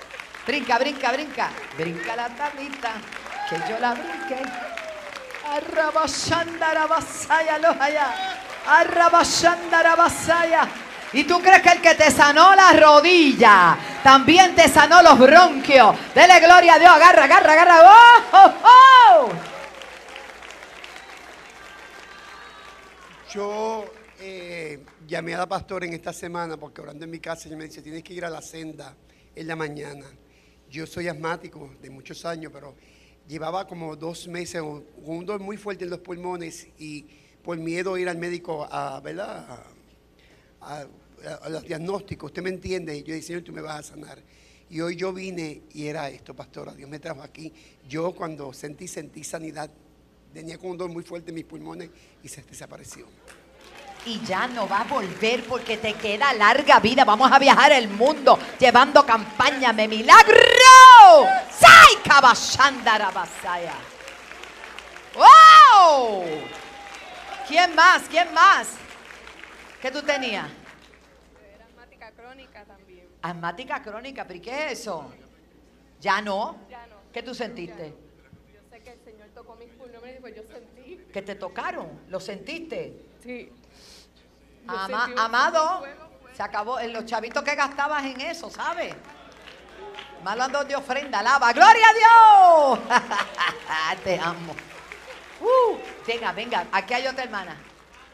Brinca, brinca, brinca. Brinca la tablita. Que yo la brinque. Arrabashandarabasaya, los allá. Arrabashandarabasaya. ¿Y tú crees que el que te sanó la rodilla también te sanó los bronquios? Dele gloria a Dios. Agarra, agarra, agarra. ¡Oh, oh, oh! Yo eh, llamé a la pastora en esta semana porque orando en mi casa ella me dice, tienes que ir a la senda en la mañana. Yo soy asmático de muchos años, pero llevaba como dos meses con un dolor muy fuerte en los pulmones y por miedo a ir al médico a, ¿verdad? A, los diagnósticos, usted me entiende, yo dije, Señor, tú me vas a sanar. Y hoy yo vine y era esto, pastora, Dios me trajo aquí. Yo cuando sentí, sentí sanidad, tenía con un dolor muy fuerte en mis pulmones y se desapareció. Y ya no va a volver porque te queda larga vida. Vamos a viajar el mundo llevando campaña de milagro. ¡Sai Kabashandarabasaya! ¡Wow! ¿Quién más? ¿Quién más? ¿Qué tú tenías? Era asmática crónica también. Asmática crónica, ¿pero qué es eso? ¿Ya no? Ya no. ¿Qué tú sentiste? Yo sé que el Señor tocó mis pulmones y pues yo sentí. ¿Que te tocaron? ¿Lo sentiste? Sí. Ama- amado, se acabó. En los chavitos que gastabas en eso, ¿sabes? Malo ando de ofrenda, alaba. ¡Gloria a Dios! Te amo. Uh, venga, venga, aquí hay otra hermana.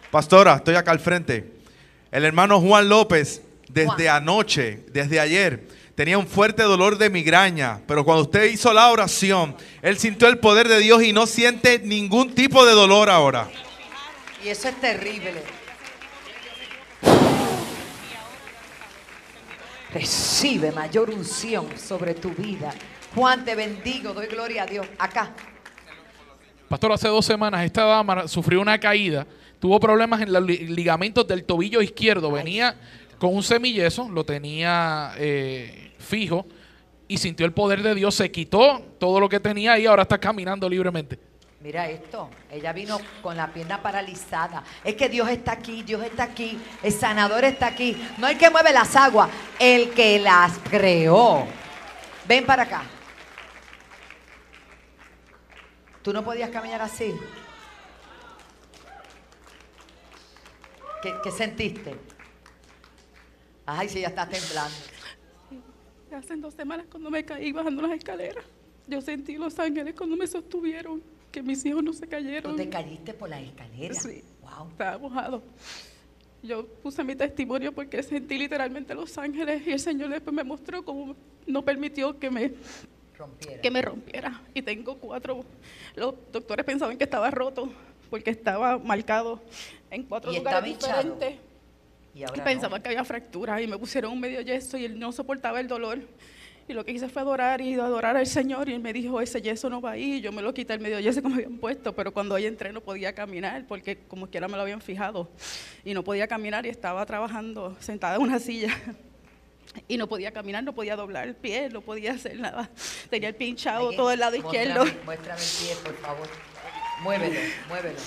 Pastora, estoy acá al frente. El hermano Juan López, desde Juan. anoche, desde ayer, tenía un fuerte dolor de migraña, pero cuando usted hizo la oración, él sintió el poder de Dios y no siente ningún tipo de dolor ahora. Y eso es terrible. Recibe mayor unción sobre tu vida. Juan, te bendigo, doy gloria a Dios. Acá. Pastor, hace dos semanas esta dama sufrió una caída, tuvo problemas en los li- ligamentos del tobillo izquierdo, venía con un semillezo, lo tenía eh, fijo y sintió el poder de Dios, se quitó todo lo que tenía y ahora está caminando libremente. Mira esto, ella vino con la pierna paralizada. Es que Dios está aquí, Dios está aquí, el sanador está aquí. No el que mueve las aguas, el que las creó. Ven para acá. Tú no podías caminar así. ¿Qué, qué sentiste? Ay, sí, ya está temblando. Hace dos semanas cuando me caí bajando las escaleras, yo sentí los ángeles cuando me sostuvieron, que mis hijos no se Tú cayeron. te caíste por las escaleras. Sí. Wow. Estaba mojado. Yo puse mi testimonio porque sentí literalmente los ángeles y el Señor después me mostró cómo no permitió que me, Rompiera. que me rompiera. Y tengo cuatro. Los doctores pensaban que estaba roto porque estaba marcado en cuatro Y lugares diferentes. Y Y ahora pensaba no. que había fractura y me pusieron un medio yeso y él no soportaba el dolor. Y lo que hice fue adorar y adorar al Señor y él me dijo, ese yeso no va ahí. Yo me lo quité el medio yeso que me habían puesto, pero cuando hoy entré no podía caminar porque como quiera me lo habían fijado. Y no podía caminar y estaba trabajando sentada en una silla. Y no podía caminar, no podía doblar el pie, no podía hacer nada. Tenía el que- todo el lado izquierdo. Muéstrame, muéstrame el pie, por favor. Muévelo, muévelo.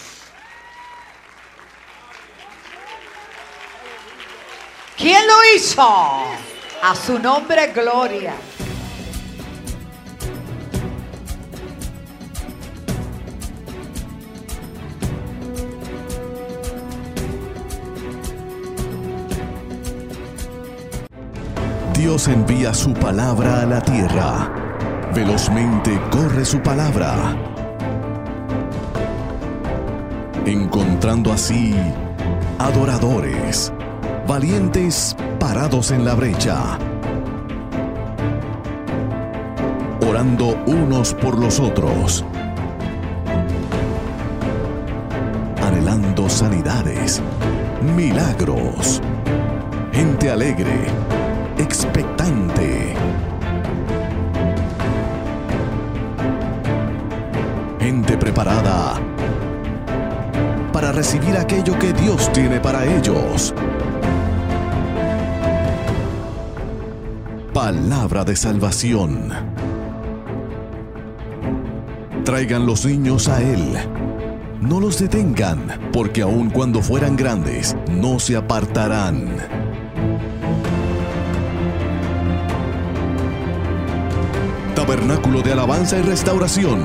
¿Quién lo hizo? A su nombre, gloria. Dios envía su palabra a la tierra. Velozmente corre su palabra. Encontrando así adoradores, valientes parados en la brecha, orando unos por los otros, anhelando sanidades, milagros, gente alegre, expectante. Gente preparada para recibir aquello que Dios tiene para ellos. Palabra de salvación. Traigan los niños a Él. No los detengan, porque aun cuando fueran grandes, no se apartarán. Tabernáculo de Alabanza y Restauración.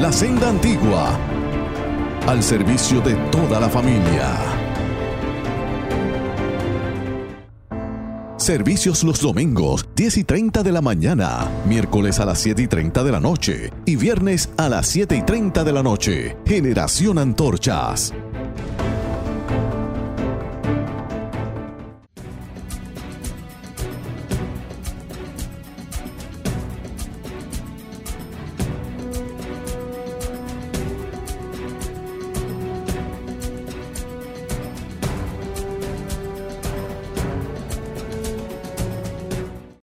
La Senda Antigua. Al servicio de toda la familia. Servicios los domingos, 10 y 30 de la mañana, miércoles a las 7 y 30 de la noche y viernes a las 7 y 30 de la noche. Generación Antorchas.